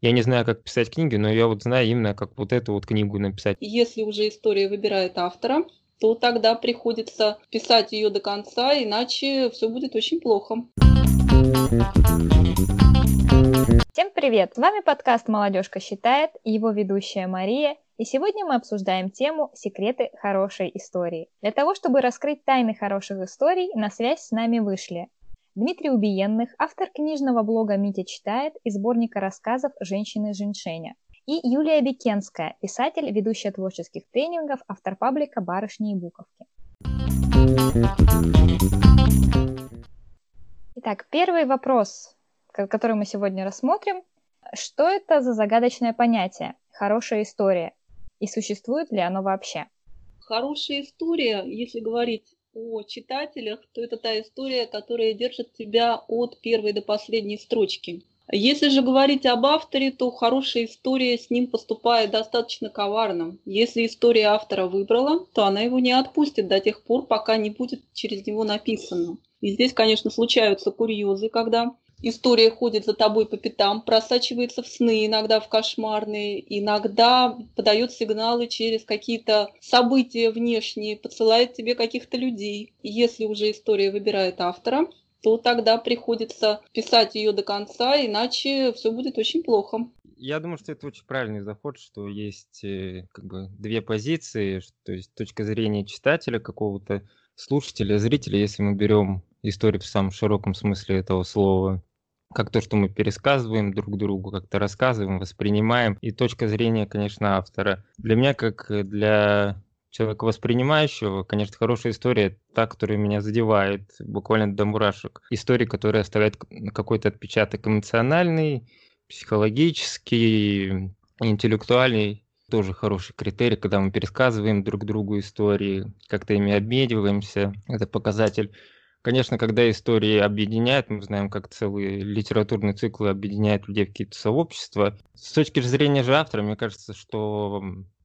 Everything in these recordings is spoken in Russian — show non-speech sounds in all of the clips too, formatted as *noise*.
Я не знаю, как писать книги, но я вот знаю именно, как вот эту вот книгу написать. Если уже история выбирает автора, то тогда приходится писать ее до конца, иначе все будет очень плохо. Всем привет! С вами подкаст «Молодежка считает» и его ведущая Мария. И сегодня мы обсуждаем тему «Секреты хорошей истории». Для того, чтобы раскрыть тайны хороших историй, на связь с нами вышли Дмитрий Убиенных, автор книжного блога «Митя читает» и сборника рассказов «Женщины Женьшеня». И Юлия Бекенская, писатель, ведущая творческих тренингов, автор паблика «Барышни и буковки». Итак, первый вопрос, который мы сегодня рассмотрим. Что это за загадочное понятие «хорошая история» и существует ли оно вообще? Хорошая история, если говорить о читателях, то это та история, которая держит тебя от первой до последней строчки. Если же говорить об авторе, то хорошая история с ним поступает достаточно коварно. Если история автора выбрала, то она его не отпустит до тех пор, пока не будет через него написано. И здесь, конечно, случаются курьезы, когда история ходит за тобой по пятам, просачивается в сны, иногда в кошмарные, иногда подает сигналы через какие-то события внешние, подсылает тебе каких-то людей. Если уже история выбирает автора, то тогда приходится писать ее до конца, иначе все будет очень плохо. Я думаю, что это очень правильный заход, что есть э, как бы две позиции, то есть точка зрения читателя какого-то, слушателя, зрителя, если мы берем историю в самом широком смысле этого слова, как то, что мы пересказываем друг другу, как-то рассказываем, воспринимаем. И точка зрения, конечно, автора. Для меня, как для человека воспринимающего, конечно, хорошая история та, которая меня задевает буквально до мурашек. История, которая оставляет какой-то отпечаток эмоциональный, психологический, интеллектуальный. Тоже хороший критерий, когда мы пересказываем друг другу истории, как-то ими обмениваемся. Это показатель Конечно, когда истории объединяют, мы знаем, как целые литературные циклы объединяют людей в какие-то сообщества. С точки зрения же автора, мне кажется, что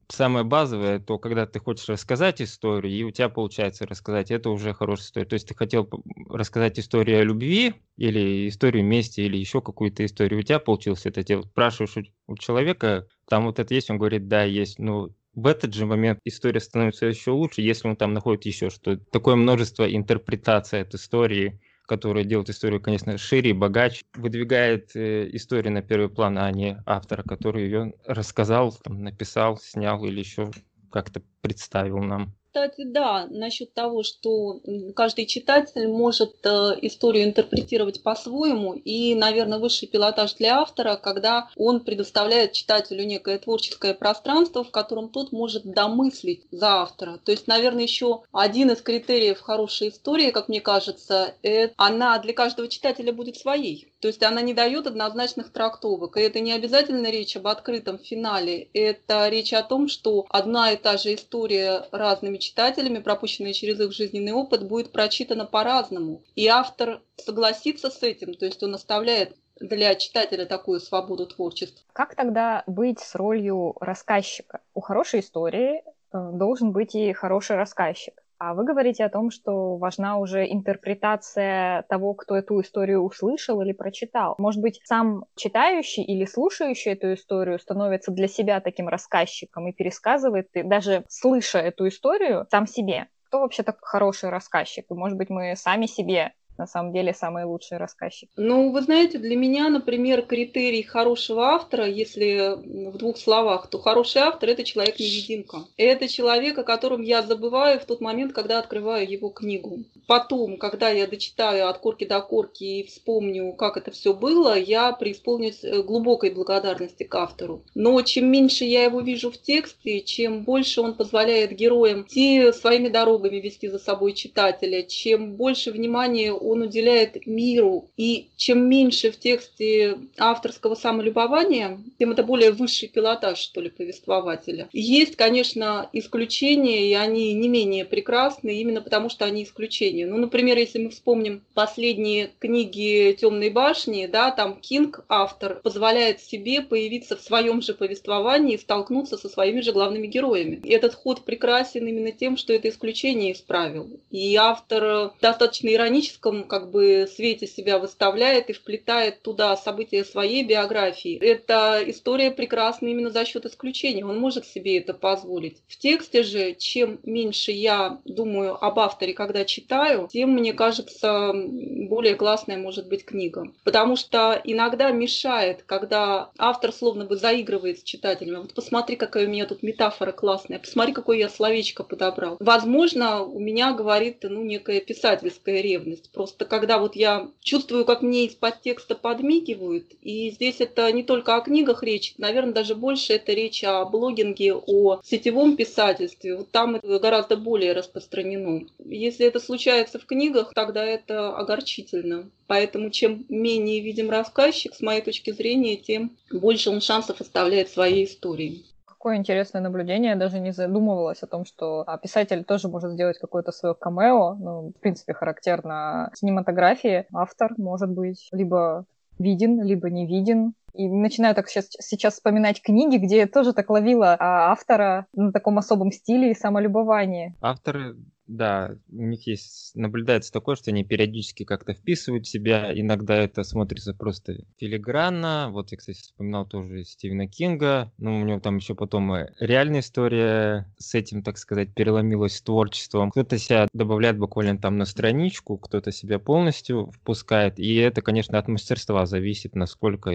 самое базовое, то когда ты хочешь рассказать историю, и у тебя получается рассказать, это уже хорошая история. То есть ты хотел рассказать историю о любви, или историю мести, или еще какую-то историю, у тебя получилось это делать. Спрашиваешь у человека, там вот это есть, он говорит, да, есть. Ну, в этот же момент история становится еще лучше, если он там находит еще что. Такое множество интерпретаций от истории, которая делает историю, конечно, шире и богаче, выдвигает э, историю на первый план, а не автора, который ее рассказал, там, написал, снял или еще как-то представил нам кстати, да, насчет того, что каждый читатель может э, историю интерпретировать по-своему, и, наверное, высший пилотаж для автора, когда он предоставляет читателю некое творческое пространство, в котором тот может домыслить за автора. То есть, наверное, еще один из критериев хорошей истории, как мне кажется, это она для каждого читателя будет своей. То есть она не дает однозначных трактовок. И это не обязательно речь об открытом финале. Это речь о том, что одна и та же история разными читателями, пропущенная через их жизненный опыт, будет прочитана по-разному. И автор согласится с этим, то есть он оставляет для читателя такую свободу творчества. Как тогда быть с ролью рассказчика? У хорошей истории э, должен быть и хороший рассказчик. А вы говорите о том, что важна уже интерпретация того, кто эту историю услышал или прочитал. Может быть, сам читающий или слушающий эту историю становится для себя таким рассказчиком и пересказывает, и даже слыша эту историю, сам себе. Кто вообще так хороший рассказчик? И, может быть, мы сами себе на самом деле самый лучший рассказчик? Ну, вы знаете, для меня, например, критерий хорошего автора, если в двух словах, то хороший автор – это человек-невидимка. Это человек, о котором я забываю в тот момент, когда открываю его книгу. Потом, когда я дочитаю от корки до корки и вспомню, как это все было, я преисполнюсь э, глубокой благодарности к автору. Но чем меньше я его вижу в тексте, чем больше он позволяет героям идти своими дорогами, вести за собой читателя, чем больше внимания он уделяет миру. И чем меньше в тексте авторского самолюбования, тем это более высший пилотаж, что ли, повествователя. Есть, конечно, исключения, и они не менее прекрасны, именно потому что они исключения. Ну, например, если мы вспомним последние книги «Темной башни», да, там Кинг, автор, позволяет себе появиться в своем же повествовании и столкнуться со своими же главными героями. И этот ход прекрасен именно тем, что это исключение исправил. И автор достаточно иронического ярком как бы свете себя выставляет и вплетает туда события своей биографии. Эта история прекрасна именно за счет исключения. Он может себе это позволить. В тексте же, чем меньше я думаю об авторе, когда читаю, тем, мне кажется, более классная может быть книга. Потому что иногда мешает, когда автор словно бы заигрывает с читателем. Вот посмотри, какая у меня тут метафора классная, посмотри, какое я словечко подобрал. Возможно, у меня говорит ну, некая писательская ревность. Просто когда вот я чувствую, как мне из-под текста подмигивают, и здесь это не только о книгах речь, наверное, даже больше это речь о блогинге, о сетевом писательстве. Вот там это гораздо более распространено. Если это случается в книгах, тогда это огорчительно. Поэтому чем менее видим рассказчик, с моей точки зрения, тем больше он шансов оставляет своей истории какое интересное наблюдение. Я даже не задумывалась о том, что а, писатель тоже может сделать какое-то свое камео. Ну, в принципе, характерно кинематографии. Автор может быть либо виден, либо не виден. И начинаю так сейчас, сейчас вспоминать книги, где я тоже так ловила а, автора на таком особом стиле и самолюбовании. Авторы да, у них есть, наблюдается такое, что они периодически как-то вписывают себя, иногда это смотрится просто филигранно, вот я, кстати, вспоминал тоже Стивена Кинга, но у него там еще потом реальная история с этим, так сказать, переломилась творчеством. Кто-то себя добавляет буквально там на страничку, кто-то себя полностью впускает, и это, конечно, от мастерства зависит, насколько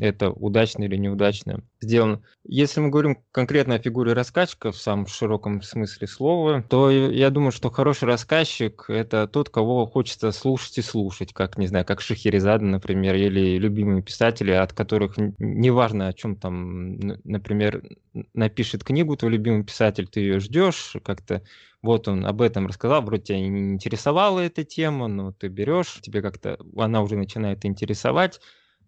это удачно или неудачно сделано. Если мы говорим конкретно о фигуре рассказчика в самом широком смысле слова, то я думаю, что хороший рассказчик – это тот, кого хочется слушать и слушать, как, не знаю, как Шахерезада, например, или любимые писатели, от которых неважно, о чем там, например, напишет книгу твой любимый писатель, ты ее ждешь, как-то вот он об этом рассказал, вроде тебя не интересовала эта тема, но ты берешь, тебе как-то она уже начинает интересовать,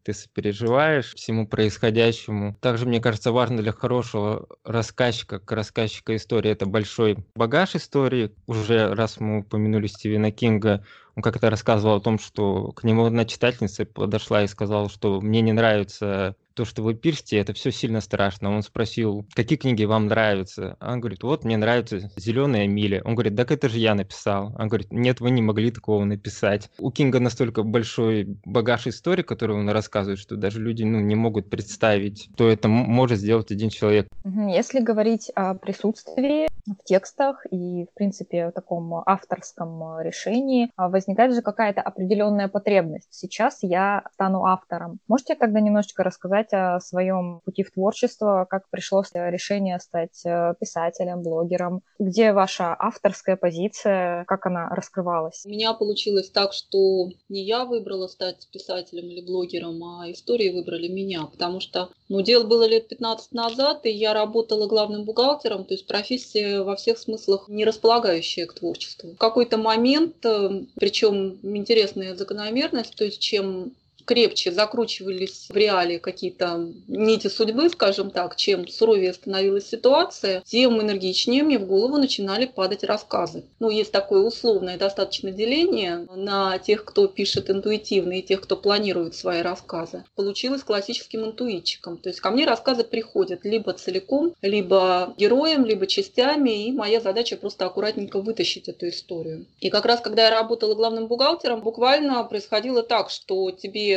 ты сопереживаешь всему происходящему. Также, мне кажется, важно для хорошего рассказчика, как рассказчика истории, это большой багаж истории. Уже раз мы упомянули Стивена Кинга, он как-то рассказывал о том, что к нему одна читательница подошла и сказала, что мне не нравится то, что вы пишете, это все сильно страшно. Он спросил, какие книги вам нравятся? Он говорит, вот мне нравится «Зеленая миля». Он говорит, так это же я написал. Он говорит, нет, вы не могли такого написать. У Кинга настолько большой багаж истории, который он рассказывает, что даже люди ну, не могут представить, что это может сделать один человек. Если говорить о присутствии в текстах и, в принципе, в таком авторском решении, а, возникает же какая-то определенная потребность. Сейчас я стану автором. Можете тогда немножечко рассказать о своем пути в творчество, как пришло решение стать э, писателем, блогером, где ваша авторская позиция, как она раскрывалась? У меня получилось так, что не я выбрала стать писателем или блогером, а истории выбрали меня, потому что ну, дело было лет 15 назад, и я работала главным бухгалтером, то есть профессия во всех смыслах не располагающая к творчеству. В какой-то момент, э, причем интересная закономерность, то есть чем крепче закручивались в реалии какие-то нити судьбы, скажем так, чем суровее становилась ситуация, тем энергичнее мне в голову начинали падать рассказы. Ну, есть такое условное достаточно деление на тех, кто пишет интуитивно и тех, кто планирует свои рассказы. Получилось классическим интуитчиком. То есть ко мне рассказы приходят либо целиком, либо героем, либо частями, и моя задача просто аккуратненько вытащить эту историю. И как раз, когда я работала главным бухгалтером, буквально происходило так, что тебе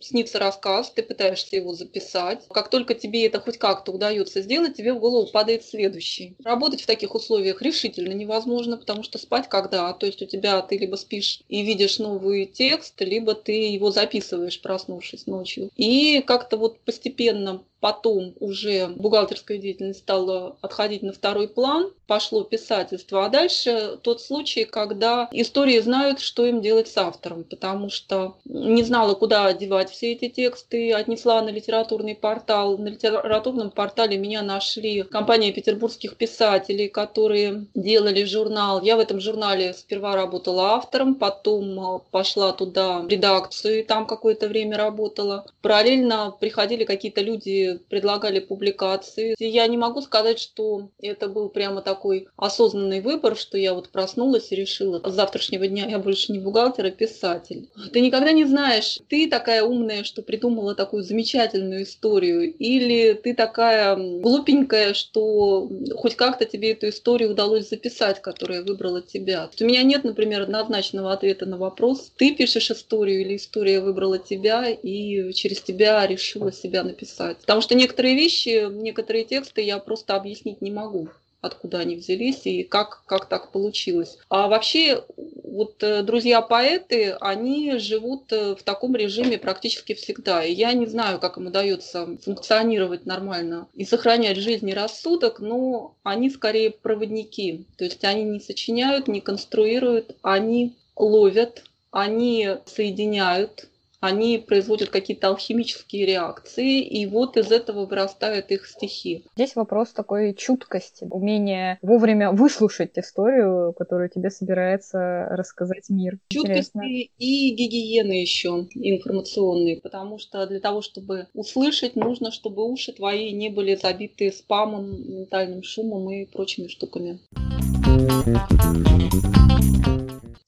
снится рассказ, ты пытаешься его записать. Как только тебе это хоть как-то удается сделать, тебе в голову падает следующий. Работать в таких условиях решительно невозможно, потому что спать когда? То есть у тебя ты либо спишь и видишь новый текст, либо ты его записываешь, проснувшись ночью. И как-то вот постепенно Потом уже бухгалтерская деятельность стала отходить на второй план, пошло писательство. А дальше тот случай, когда истории знают, что им делать с автором, потому что не знала, куда девать все эти тексты, отнесла на литературный портал. На литературном портале меня нашли компания петербургских писателей, которые делали журнал. Я в этом журнале сперва работала автором, потом пошла туда в редакцию и там какое-то время работала. Параллельно приходили какие-то люди предлагали публикации. Я не могу сказать, что это был прямо такой осознанный выбор, что я вот проснулась и решила, с завтрашнего дня я больше не бухгалтер, а писатель. Ты никогда не знаешь, ты такая умная, что придумала такую замечательную историю, или ты такая глупенькая, что хоть как-то тебе эту историю удалось записать, которая выбрала тебя. У меня нет, например, однозначного ответа на вопрос, ты пишешь историю или история выбрала тебя и через тебя решила себя написать. Потому что некоторые вещи, некоторые тексты я просто объяснить не могу откуда они взялись и как, как так получилось. А вообще, вот э, друзья-поэты, они живут э, в таком режиме практически всегда. И я не знаю, как им удается функционировать нормально и сохранять жизнь и рассудок, но они скорее проводники. То есть они не сочиняют, не конструируют, они ловят, они соединяют, они производят какие-то алхимические реакции, и вот из этого вырастают их стихи. Здесь вопрос такой чуткости, умения вовремя выслушать историю, которую тебе собирается рассказать мир. Чуткости Интересно. и гигиены еще информационные, потому что для того, чтобы услышать, нужно, чтобы уши твои не были забиты спамом, ментальным шумом и прочими штуками.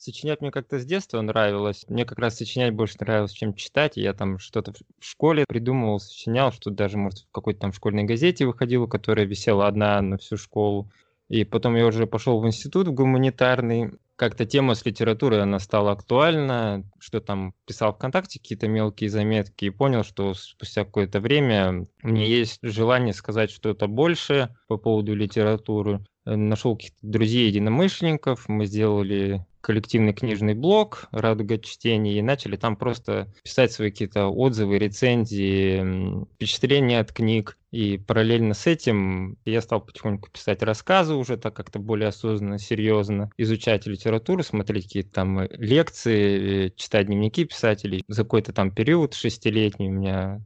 Сочинять мне как-то с детства нравилось. Мне как раз сочинять больше нравилось, чем читать. я там что-то в школе придумывал, сочинял, что даже, может, в какой-то там школьной газете выходило, которая висела одна на всю школу. И потом я уже пошел в институт в гуманитарный. Как-то тема с литературой, она стала актуальна, что там писал ВКонтакте какие-то мелкие заметки и понял, что спустя какое-то время мне есть желание сказать что-то больше по поводу литературы. Нашел каких-то друзей-единомышленников, мы сделали коллективный книжный блог «Радуга чтения» и начали там просто писать свои какие-то отзывы, рецензии, впечатления от книг. И параллельно с этим я стал потихоньку писать рассказы уже так как-то более осознанно, серьезно, изучать литературу, смотреть какие-то там лекции, читать дневники писателей. За какой-то там период шестилетний у меня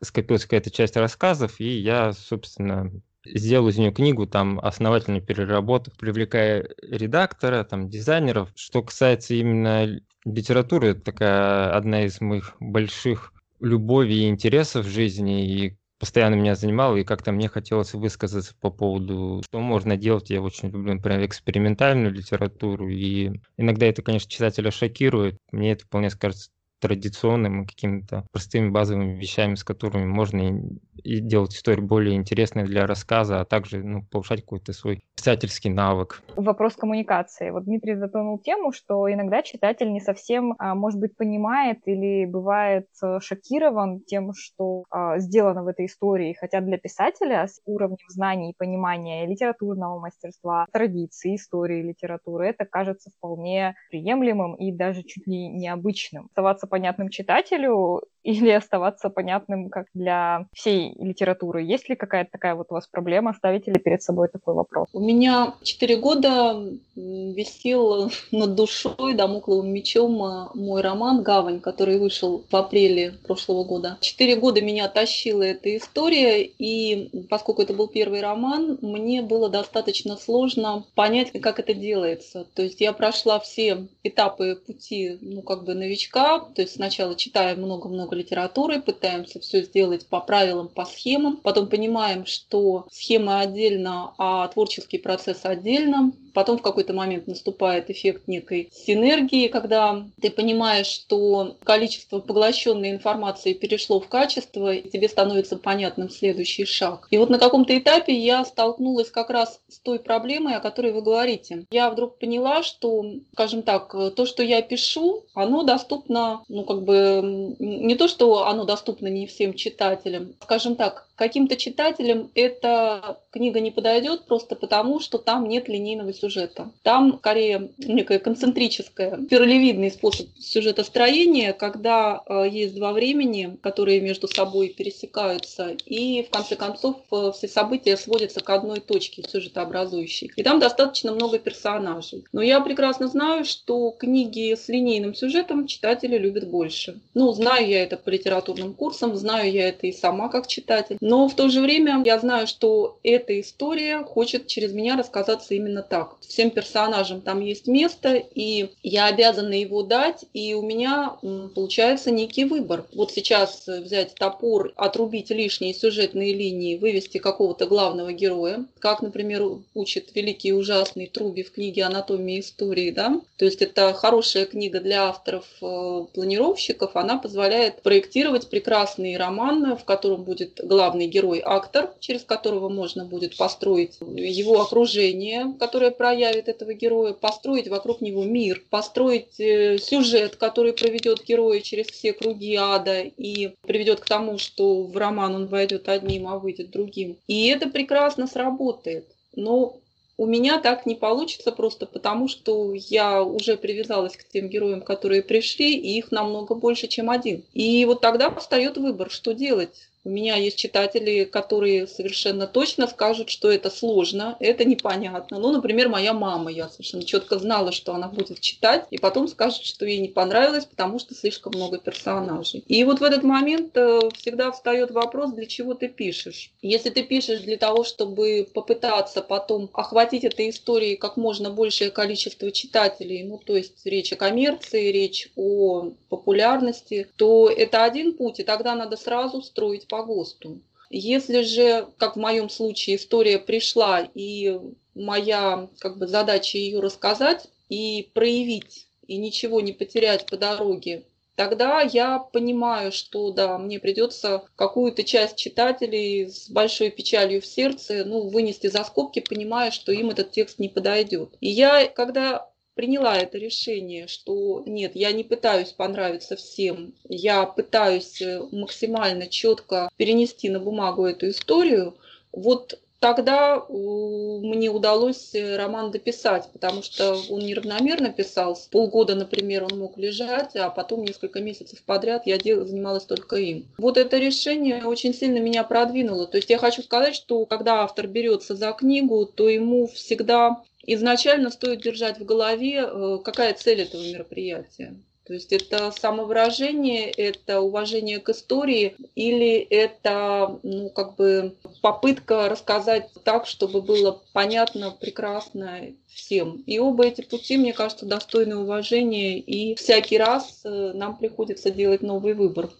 скопилась какая-то часть рассказов, и я, собственно, сделал из нее книгу, там, основательно переработав, привлекая редактора, там, дизайнеров. Что касается именно литературы, это такая одна из моих больших любовей и интересов в жизни, и постоянно меня занимало, и как-то мне хотелось высказаться по поводу, что можно делать. Я очень люблю, например, экспериментальную литературу, и иногда это, конечно, читателя шокирует. Мне это вполне кажется традиционным какими-то простыми базовыми вещами, с которыми можно и делать историю более интересной для рассказа, а также ну, повышать какой-то свой писательский навык. Вопрос коммуникации. Вот Дмитрий затронул тему, что иногда читатель не совсем, а, может быть, понимает или бывает э, шокирован тем, что а, сделано в этой истории. Хотя для писателя с уровнем знаний и понимания литературного мастерства, традиции, истории литературы, это кажется вполне приемлемым и даже чуть ли необычным. Оставаться понятным читателю или оставаться понятным как для всей литературы? Есть ли какая-то такая вот у вас проблема? Ставите ли перед собой такой вопрос? У меня четыре года висел над душой домокловым мечом а, мой роман «Гавань», который вышел в апреле прошлого года. Четыре года меня тащила эта история, и поскольку это был первый роман, мне было достаточно сложно понять, как это делается. То есть я прошла все этапы пути, ну, как бы новичка, то есть сначала читая много-много литературы, пытаемся все сделать по правилам, по схемам, потом понимаем, что схема отдельно, а творческий процесс отдельно, Потом в какой-то момент наступает эффект некой синергии, когда ты понимаешь, что количество поглощенной информации перешло в качество, и тебе становится понятным следующий шаг. И вот на каком-то этапе я столкнулась как раз с той проблемой, о которой вы говорите. Я вдруг поняла, что, скажем так, то, что я пишу, оно доступно, ну как бы, не то, что оно доступно не всем читателям, скажем так, каким-то читателям эта книга не подойдет просто потому, что там нет линейного сюжета. Там скорее некое концентрическое, спиралевидный способ сюжетостроения, когда э, есть два времени, которые между собой пересекаются, и в конце концов э, все события сводятся к одной точке сюжетообразующей. И там достаточно много персонажей. Но я прекрасно знаю, что книги с линейным сюжетом читатели любят больше. Ну, знаю я это по литературным курсам, знаю я это и сама как читатель. Но в то же время я знаю, что это эта история хочет через меня рассказаться именно так. Всем персонажам там есть место, и я обязана его дать, и у меня получается некий выбор. Вот сейчас взять топор, отрубить лишние сюжетные линии, вывести какого-то главного героя, как, например, учит великий и ужасный Труби в книге «Анатомия истории», да? То есть это хорошая книга для авторов-планировщиков, э, она позволяет проектировать прекрасный роман, в котором будет главный герой актор, через которого можно будет построить его окружение, которое проявит этого героя, построить вокруг него мир, построить э, сюжет, который проведет героя через все круги ада и приведет к тому, что в роман он войдет одним, а выйдет другим. И это прекрасно сработает. Но у меня так не получится просто потому, что я уже привязалась к тем героям, которые пришли, и их намного больше, чем один. И вот тогда встает выбор, что делать у меня есть читатели, которые совершенно точно скажут, что это сложно, это непонятно. Ну, например, моя мама, я совершенно четко знала, что она будет читать, и потом скажет, что ей не понравилось, потому что слишком много персонажей. И вот в этот момент э, всегда встает вопрос, для чего ты пишешь. Если ты пишешь для того, чтобы попытаться потом охватить этой историей как можно большее количество читателей, ну, то есть речь о коммерции, речь о популярности, то это один путь, и тогда надо сразу строить по ГОСТу. Если же, как в моем случае, история пришла, и моя как бы, задача ее рассказать и проявить, и ничего не потерять по дороге, тогда я понимаю, что да, мне придется какую-то часть читателей с большой печалью в сердце ну, вынести за скобки, понимая, что им этот текст не подойдет. И я, когда приняла это решение, что нет, я не пытаюсь понравиться всем, я пытаюсь э, максимально четко перенести на бумагу эту историю, вот тогда мне удалось э, роман дописать, потому что он неравномерно писался. Полгода, например, он мог лежать, а потом несколько месяцев подряд я занималась только им. Вот это решение очень сильно меня продвинуло. То есть я хочу сказать, что когда автор берется за книгу, то ему всегда изначально стоит держать в голове, э, какая цель этого мероприятия. То есть это самовыражение, это уважение к истории или это ну, как бы попытка рассказать так, чтобы было понятно, прекрасно всем. И оба эти пути, мне кажется, достойны уважения, и всякий раз э, нам приходится делать новый выбор,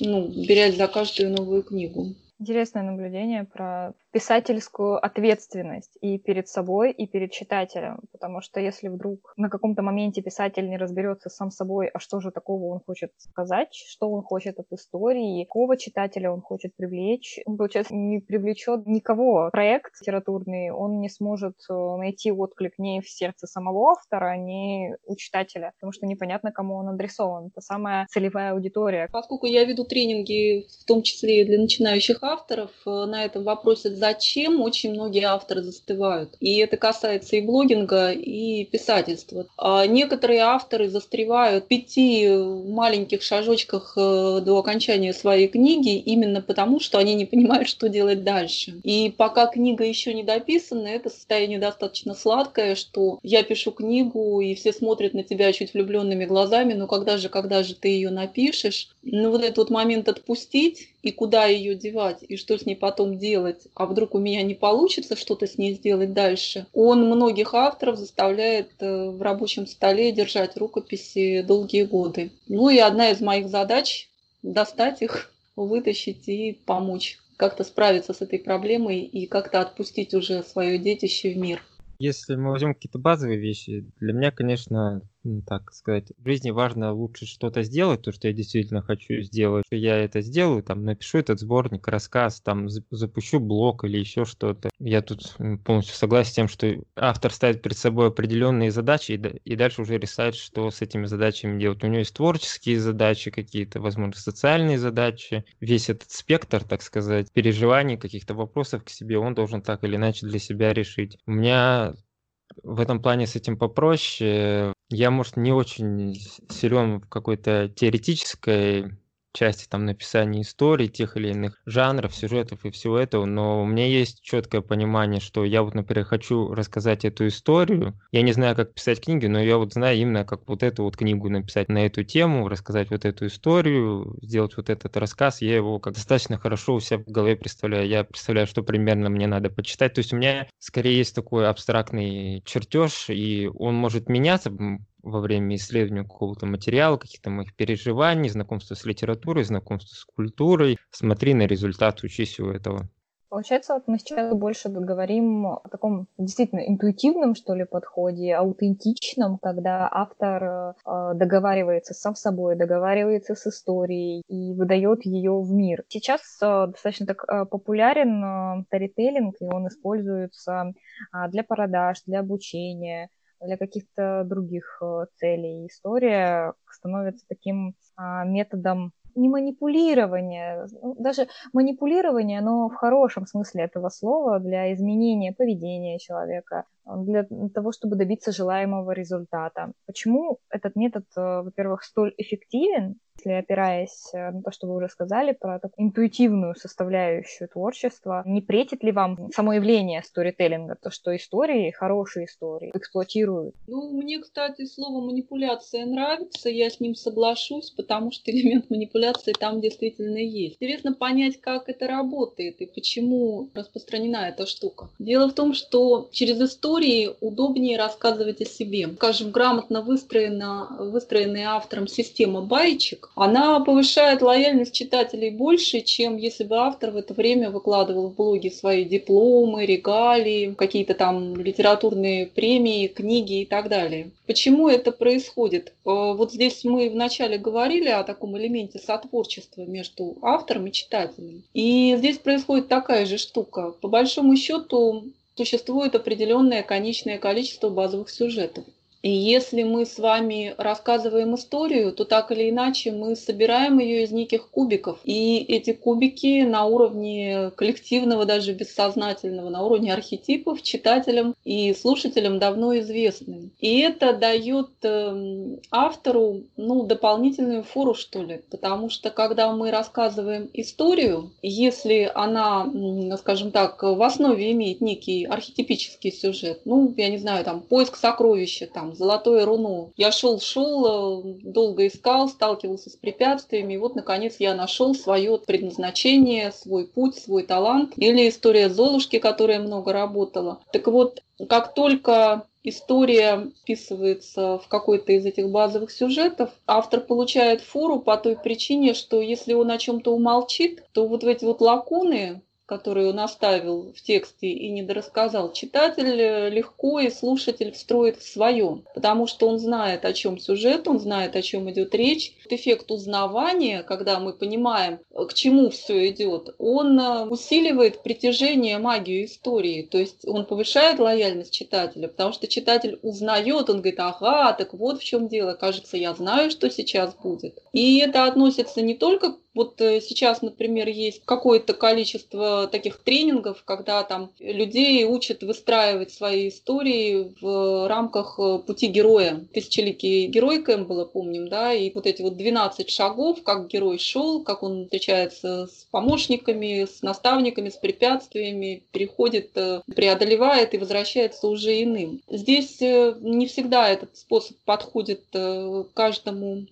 ну, берясь за каждую новую книгу. Интересное наблюдение про писательскую ответственность и перед собой, и перед читателем. Потому что если вдруг на каком-то моменте писатель не разберется сам собой, а что же такого он хочет сказать, что он хочет от истории, какого читателя он хочет привлечь, он, получается, не привлечет никого. Проект литературный, он не сможет э, найти отклик ни в сердце самого автора, ни у читателя, потому что непонятно, кому он адресован. Это самая целевая аудитория. Поскольку я веду тренинги, в том числе и для начинающих авторов, э, на этом вопросе зачем очень многие авторы застывают. И это касается и блогинга, и писательства. А некоторые авторы застревают в пяти маленьких шажочках э, до окончания своей книги именно потому, что они не понимают, что делать дальше. И пока книга еще не дописана, это состояние достаточно сладкое, что я пишу книгу, и все смотрят на тебя чуть влюбленными глазами, но когда же, когда же ты ее напишешь? Ну вот этот вот момент отпустить и куда ее девать, и что с ней потом делать, а вдруг у меня не получится что-то с ней сделать дальше, он многих авторов заставляет э, в рабочем столе держать рукописи долгие годы. Ну и одна из моих задач – достать их, *laughs* вытащить и помочь как-то справиться с этой проблемой и как-то отпустить уже свое детище в мир. Если мы возьмем какие-то базовые вещи, для меня, конечно, так сказать, в жизни важно лучше что-то сделать, то, что я действительно хочу сделать. Я это сделаю, там, напишу этот сборник, рассказ, там, запущу блог или еще что-то. Я тут полностью согласен с тем, что автор ставит перед собой определенные задачи и, и дальше уже решает, что с этими задачами делать. У него есть творческие задачи какие-то, возможно, социальные задачи. Весь этот спектр, так сказать, переживаний, каких-то вопросов к себе он должен так или иначе для себя решить. У меня в этом плане с этим попроще. Я, может, не очень силен в какой-то теоретической части там написания историй, тех или иных жанров, сюжетов и всего этого, но у меня есть четкое понимание, что я вот, например, хочу рассказать эту историю. Я не знаю, как писать книги, но я вот знаю именно, как вот эту вот книгу написать на эту тему, рассказать вот эту историю, сделать вот этот рассказ. Я его как достаточно хорошо у себя в голове представляю. Я представляю, что примерно мне надо почитать. То есть у меня скорее есть такой абстрактный чертеж, и он может меняться во время исследования какого-то материала, каких-то моих переживаний, знакомства с литературой, знакомства с культурой. Смотри на результат, учись у этого. Получается, вот мы сейчас больше говорим о таком действительно интуитивном, что ли, подходе, аутентичном, когда автор э, договаривается сам с собой, договаривается с историей и выдает ее в мир. Сейчас э, достаточно так э, популярен э, старителлинг, и он используется э, для продаж, для обучения, для каких-то других э, целей. История становится таким а, методом не манипулирования, ну, даже манипулирование, но в хорошем смысле этого слова для изменения поведения человека, для того, чтобы добиться желаемого результата. Почему этот метод, э, во-первых, столь эффективен, если опираясь э, на то, что вы уже сказали про такую интуитивную составляющую творчества, не претит ли вам само явление сторителлинга, то, что истории, хорошие истории, эксплуатируют? Ну, мне, кстати, слово манипуляция нравится, я с ним соглашусь, потому что *laughs* элемент манипуляции там действительно есть. Интересно понять, как это работает и почему распространена эта штука. Дело в том, что через истории удобнее рассказывать о себе. Скажем, грамотно выстроена, выстроенная автором система баечек, она повышает лояльность читателей больше, чем если бы автор в это время выкладывал в блоге свои дипломы, регалии, какие-то там литературные премии, книги и так далее. Почему это происходит? Э, вот здесь мы вначале говорили о таком элементе сотворчества между автором и читателем. И здесь происходит такая же штука. По большому счету существует определенное конечное количество базовых сюжетов. И если мы с вами рассказываем историю, то так или иначе мы собираем ее из неких кубиков. И эти кубики на уровне коллективного, даже бессознательного, на уровне архетипов читателям и слушателям давно известны. И это дает эм, автору ну, дополнительную фору, что ли. Потому что когда мы рассказываем историю, если она, скажем так, в основе имеет некий архетипический сюжет, ну, я не знаю, там, поиск сокровища, там, там, золотое руно. Я шел-шел, э, долго искал, сталкивался с препятствиями, и вот, наконец, я нашел свое предназначение, свой путь, свой талант. Или история Золушки, которая много работала. Так вот, как только история вписывается в какой-то из этих базовых сюжетов, автор получает фору по той причине, что если он о чем-то умолчит, то вот эти вот лакуны, который он оставил в тексте и не дорассказал, читатель э, легко и слушатель встроит в свое, потому что он знает, о чем сюжет, он знает, о чем идет речь. Эффект узнавания, когда мы понимаем, э, к чему все идет, он э, усиливает притяжение магию истории, то есть он повышает лояльность читателя, потому что читатель узнает, он говорит, ага, так вот в чем дело, кажется, я знаю, что сейчас будет. И это относится не только вот э, сейчас, например, есть какое-то количество таких тренингов, когда там людей учат выстраивать свои истории в рамках э, пути героя. Тысячеликий герой Кэмпбелла, помним, да, и вот эти вот 12 шагов, как герой шел, как он встречается с помощниками, с наставниками, с препятствиями, переходит, э, преодолевает и возвращается уже иным. Здесь не всегда этот способ подходит каждому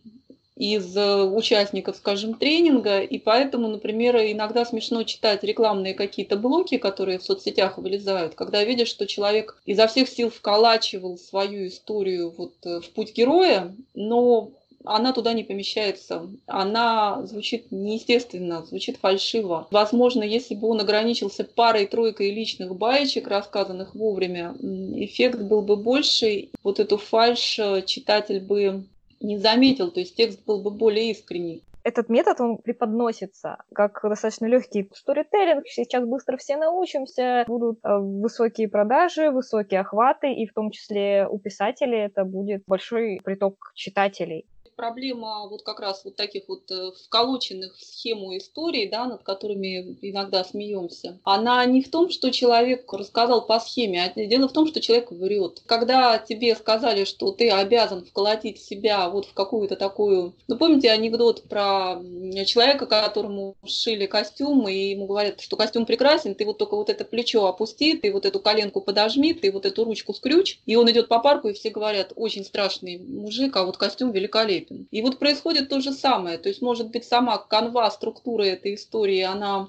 из э, участников, скажем, тренинга, и поэтому, например, иногда смешно читать рекламные какие-то блоки, которые в соцсетях вылезают, когда видишь, что человек изо всех сил вколачивал свою историю вот э, в путь героя, но она туда не помещается. Она звучит неестественно, звучит фальшиво. Возможно, если бы он ограничился парой-тройкой личных баечек, рассказанных вовремя, эффект был бы больше. Вот эту фальш э, читатель бы не заметил, то есть текст был бы более искренний. Этот метод, он преподносится как достаточно легкий сторителлинг. Сейчас быстро все научимся, будут э, высокие продажи, высокие охваты, и в том числе у писателей это будет большой приток читателей проблема вот как раз вот таких вот э, вколоченных в схему историй, да, над которыми иногда смеемся. Она не в том, что человек рассказал по схеме, а дело в том, что человек врет. Когда тебе сказали, что ты обязан вколотить себя вот в какую-то такую... Ну, помните анекдот про человека, которому шили костюм, и ему говорят, что костюм прекрасен, ты вот только вот это плечо опусти, ты вот эту коленку подожми, ты вот эту ручку скрючь, и он идет по парку, и все говорят, очень страшный мужик, а вот костюм великолепен. И вот происходит то же самое, то есть, может быть, сама канва, структура этой истории, она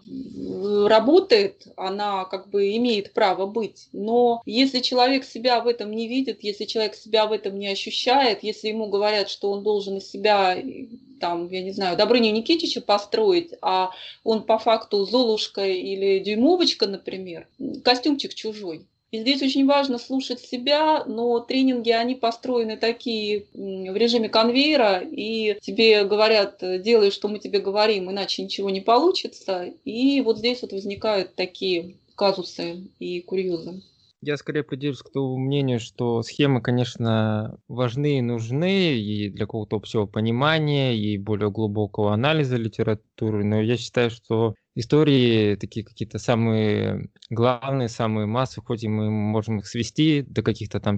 работает, она как бы имеет право быть, но если человек себя в этом не видит, если человек себя в этом не ощущает, если ему говорят, что он должен из себя там, я не знаю, Добрыню Никитича построить, а он по факту Золушка или Дюймовочка, например, костюмчик чужой. И здесь очень важно слушать себя, но тренинги, они построены такие в режиме конвейера, и тебе говорят, делай, что мы тебе говорим, иначе ничего не получится. И вот здесь вот возникают такие казусы и курьезы. Я скорее придерживаюсь к тому мнению, что схемы, конечно, важны и нужны и для какого-то общего понимания, и более глубокого анализа литературы, но я считаю, что истории такие какие-то самые главные, самые массы, хоть и мы можем их свести до каких-то там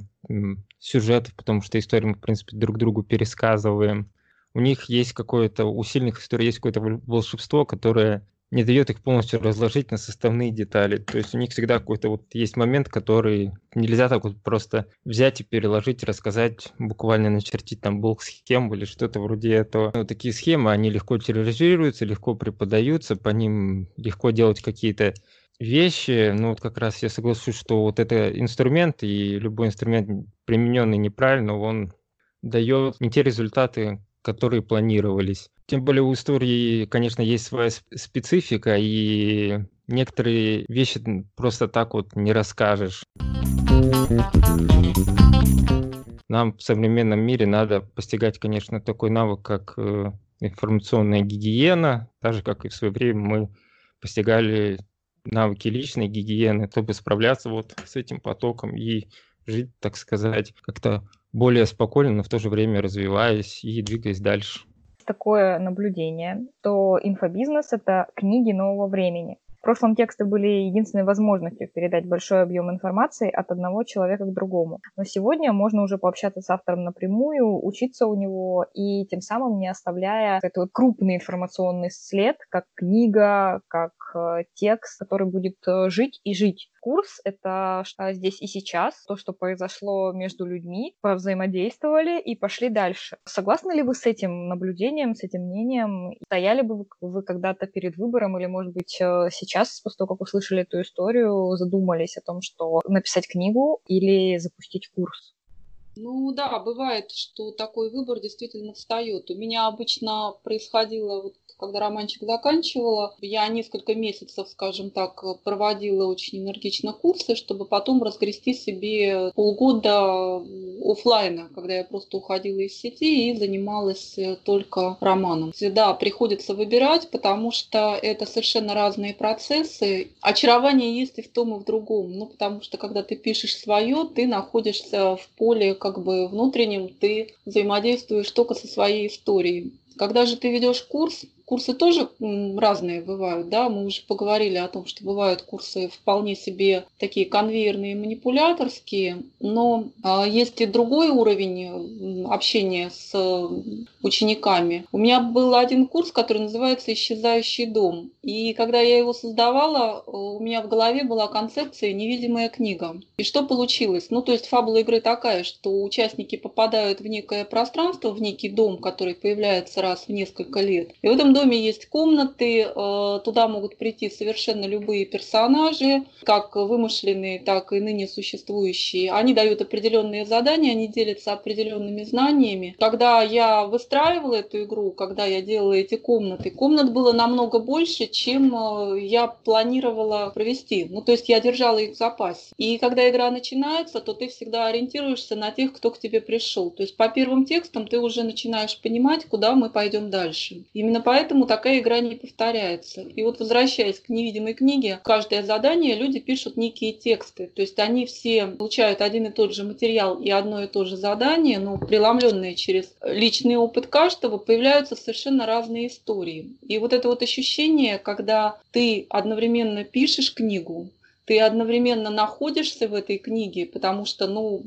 сюжетов, потому что истории мы, в принципе, друг другу пересказываем. У них есть какое-то, у сильных историй есть какое-то волшебство, которое не дает их полностью разложить на составные детали. То есть у них всегда какой-то вот есть момент, который нельзя так вот просто взять и переложить, рассказать, буквально начертить там блок схем или что-то вроде этого. Вот такие схемы, они легко тиражируются, легко преподаются, по ним легко делать какие-то вещи, ну вот как раз я соглашусь, что вот это инструмент, и любой инструмент, примененный неправильно, он дает не те результаты, которые планировались. Тем более у истории, конечно, есть своя специфика, и некоторые вещи просто так вот не расскажешь. Нам в современном мире надо постигать, конечно, такой навык, как э, информационная гигиена, так же, как и в свое время мы постигали навыки личной гигиены, чтобы справляться вот с этим потоком и жить, так сказать, как-то более спокойно, но в то же время развиваясь и двигаясь дальше такое наблюдение, то инфобизнес — это книги нового времени. В прошлом тексты были единственной возможностью передать большой объем информации от одного человека к другому. Но сегодня можно уже пообщаться с автором напрямую, учиться у него и тем самым не оставляя этот крупный информационный след, как книга, как э, текст, который будет э, жить и жить. Курс — это здесь и сейчас, то, что произошло между людьми, повзаимодействовали и пошли дальше. Согласны ли вы с этим наблюдением, с этим мнением? Стояли бы вы когда-то перед выбором или, может быть, э, сейчас, после того, как услышали эту историю, задумались о том, что написать книгу или запустить курс? Ну да, бывает, что такой выбор действительно встает. У меня обычно происходило вот когда романчик заканчивала, я несколько месяцев, скажем так, проводила очень энергично курсы, чтобы потом разгрести себе полгода офлайна, когда я просто уходила из сети и занималась только романом. Да, приходится выбирать, потому что это совершенно разные процессы. Очарование есть и в том, и в другом. Ну, потому что когда ты пишешь свое, ты находишься в поле как бы внутреннем, ты взаимодействуешь только со своей историей. Когда же ты ведешь курс, Курсы тоже разные бывают, да, мы уже поговорили о том, что бывают курсы вполне себе такие конвейерные, манипуляторские, но а, есть и другой уровень общения с учениками. У меня был один курс, который называется «Исчезающий дом», и когда я его создавала, у меня в голове была концепция «Невидимая книга». И что получилось? Ну, то есть фабула игры такая, что участники попадают в некое пространство, в некий дом, который появляется раз в несколько лет, и в этом доме есть комнаты, э, туда могут прийти совершенно любые персонажи, как вымышленные, так и ныне существующие. Они дают определенные задания, они делятся определенными знаниями. Когда я выстраивала эту игру, когда я делала эти комнаты, комнат было намного больше, чем э, я планировала провести. Ну, то есть я держала их в запасе. И когда игра начинается, то ты всегда ориентируешься на тех, кто к тебе пришел. То есть по первым текстам ты уже начинаешь понимать, куда мы пойдем дальше. Именно поэтому поэтому такая игра не повторяется. И вот возвращаясь к невидимой книге, каждое задание люди пишут некие тексты. То есть они все получают один и тот же материал и одно и то же задание, но преломленные через личный опыт каждого, появляются совершенно разные истории. И вот это вот ощущение, когда ты одновременно пишешь книгу, ты одновременно находишься в этой книге, потому что, ну,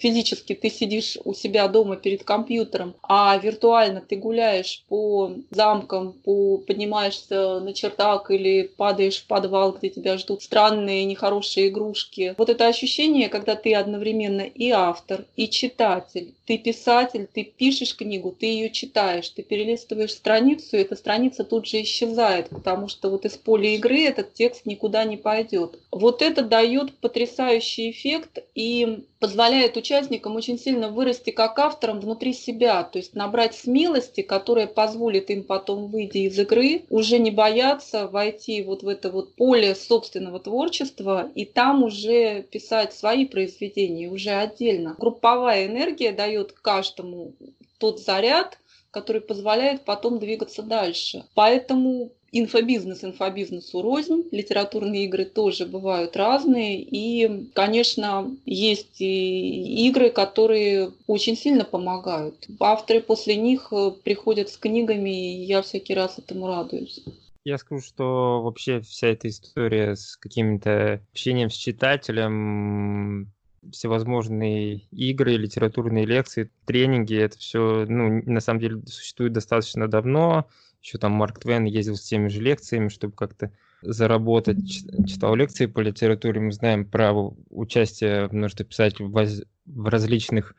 физически ты сидишь у себя дома перед компьютером, а виртуально ты гуляешь по замкам, по, поднимаешься на чердак или падаешь в подвал, где тебя ждут странные нехорошие игрушки. Вот это ощущение, когда ты одновременно и автор, и читатель, ты писатель, ты пишешь книгу, ты ее читаешь, ты перелистываешь страницу, и эта страница тут же исчезает, потому что вот из поля игры этот текст никуда не пойдет. Вот это дает потрясающий эффект и позволяет участникам очень сильно вырасти как авторам внутри себя, то есть набрать смелости, которая позволит им потом, выйти из игры, уже не бояться войти вот в это вот поле собственного творчества и там уже писать свои произведения уже отдельно. Групповая энергия дает каждому тот заряд, который позволяет потом двигаться дальше. Поэтому инфобизнес инфобизнесу рознь, литературные игры тоже бывают разные, и, конечно, есть и игры, которые очень сильно помогают. Авторы после них э, приходят с книгами, и я всякий раз этому радуюсь. Я скажу, что вообще вся эта история с каким-то общением с читателем, всевозможные игры, литературные лекции, тренинги, это все, ну, на самом деле существует достаточно давно, еще там Марк Твен ездил с теми же лекциями, чтобы как-то заработать, читал лекции по литературе. Мы знаем про участие множества писателей в, различных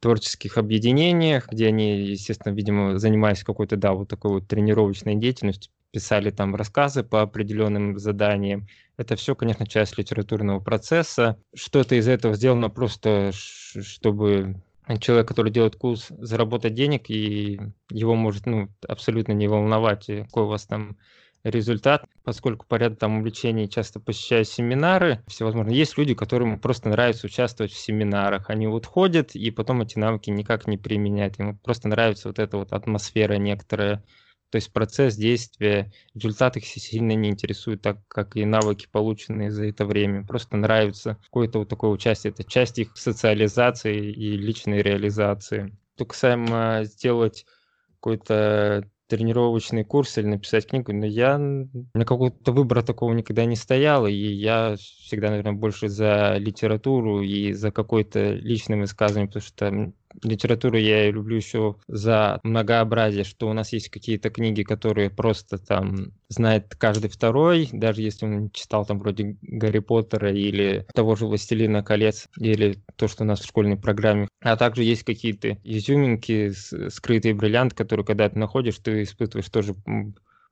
творческих объединениях, где они, естественно, видимо, занимаясь какой-то, да, вот такой вот тренировочной деятельностью, писали там рассказы по определенным заданиям. Это все, конечно, часть литературного процесса. Что-то из этого сделано просто, чтобы человек, который делает курс, заработать денег, и его может ну, абсолютно не волновать, какой у вас там результат, поскольку по ряду там увлечений часто посещаю семинары всевозможные. Есть люди, которым просто нравится участвовать в семинарах. Они вот ходят, и потом эти навыки никак не применяют. Им просто нравится вот эта вот атмосфера некоторая то есть процесс действия, результат их сильно не интересует, так как и навыки, полученные за это время. Просто нравится какое-то вот такое участие. Это часть их социализации и личной реализации. Что касаемо сделать какой-то тренировочный курс или написать книгу, но я на какого-то выбора такого никогда не стоял, и я всегда, наверное, больше за литературу и за какое-то личное высказывание, потому что литературу я люблю еще за многообразие, что у нас есть какие-то книги, которые просто там знает каждый второй, даже если он читал там вроде Гарри Поттера или того же «Властелина колец», или то, что у нас в школьной программе. А также есть какие-то изюминки, скрытые бриллианты, которые, когда ты находишь, ты испытываешь тоже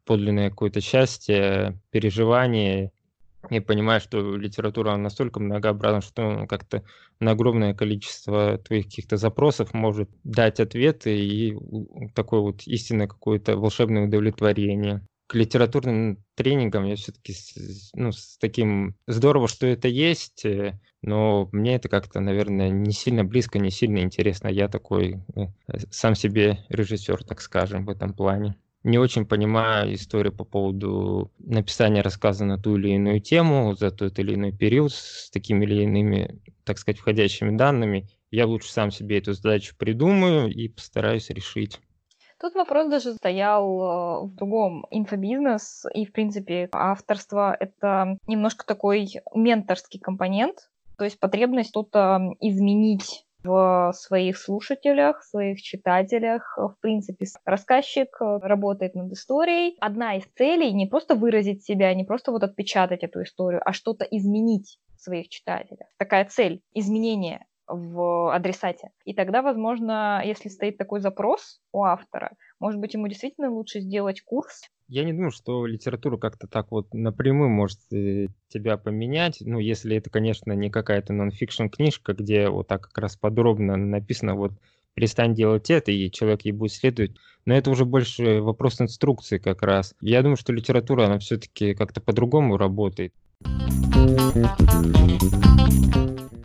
подлинное какое-то счастье, переживание, и понимаешь, что литература настолько многообразна, что ну, как-то на огромное количество твоих каких-то запросов может дать ответы и такое вот истинное какое-то волшебное удовлетворение. К литературным тренингам я все-таки ну, с таким здорово, что это есть, э, но мне это как-то, наверное, не сильно близко, не сильно интересно. Я такой э, сам себе режиссер, так скажем, в этом плане не очень понимаю историю по поводу написания рассказа на ту или иную тему за тот или иной период с такими или иными, так сказать, входящими данными. Я лучше сам себе эту задачу придумаю и постараюсь решить. Тут вопрос даже стоял э, в другом. Инфобизнес и, в принципе, авторство — это немножко такой менторский компонент, то есть потребность что-то изменить в своих слушателях, в своих читателях. В принципе, рассказчик э, работает над историей. Одна из целей не просто выразить себя, не просто вот отпечатать эту историю, а что-то изменить в своих читателях. Такая цель — изменение в адресате. И тогда, возможно, если стоит такой запрос у автора, может быть, ему действительно лучше сделать курс. Я не думаю, что литература как-то так вот напрямую может э, тебя поменять. Ну, если это, конечно, не какая-то нон-фикшн книжка, где вот так как раз подробно написано, вот перестань делать это, и человек ей будет следовать. Но это уже больше вопрос инструкции как раз. Я думаю, что литература, она все-таки как-то по-другому работает.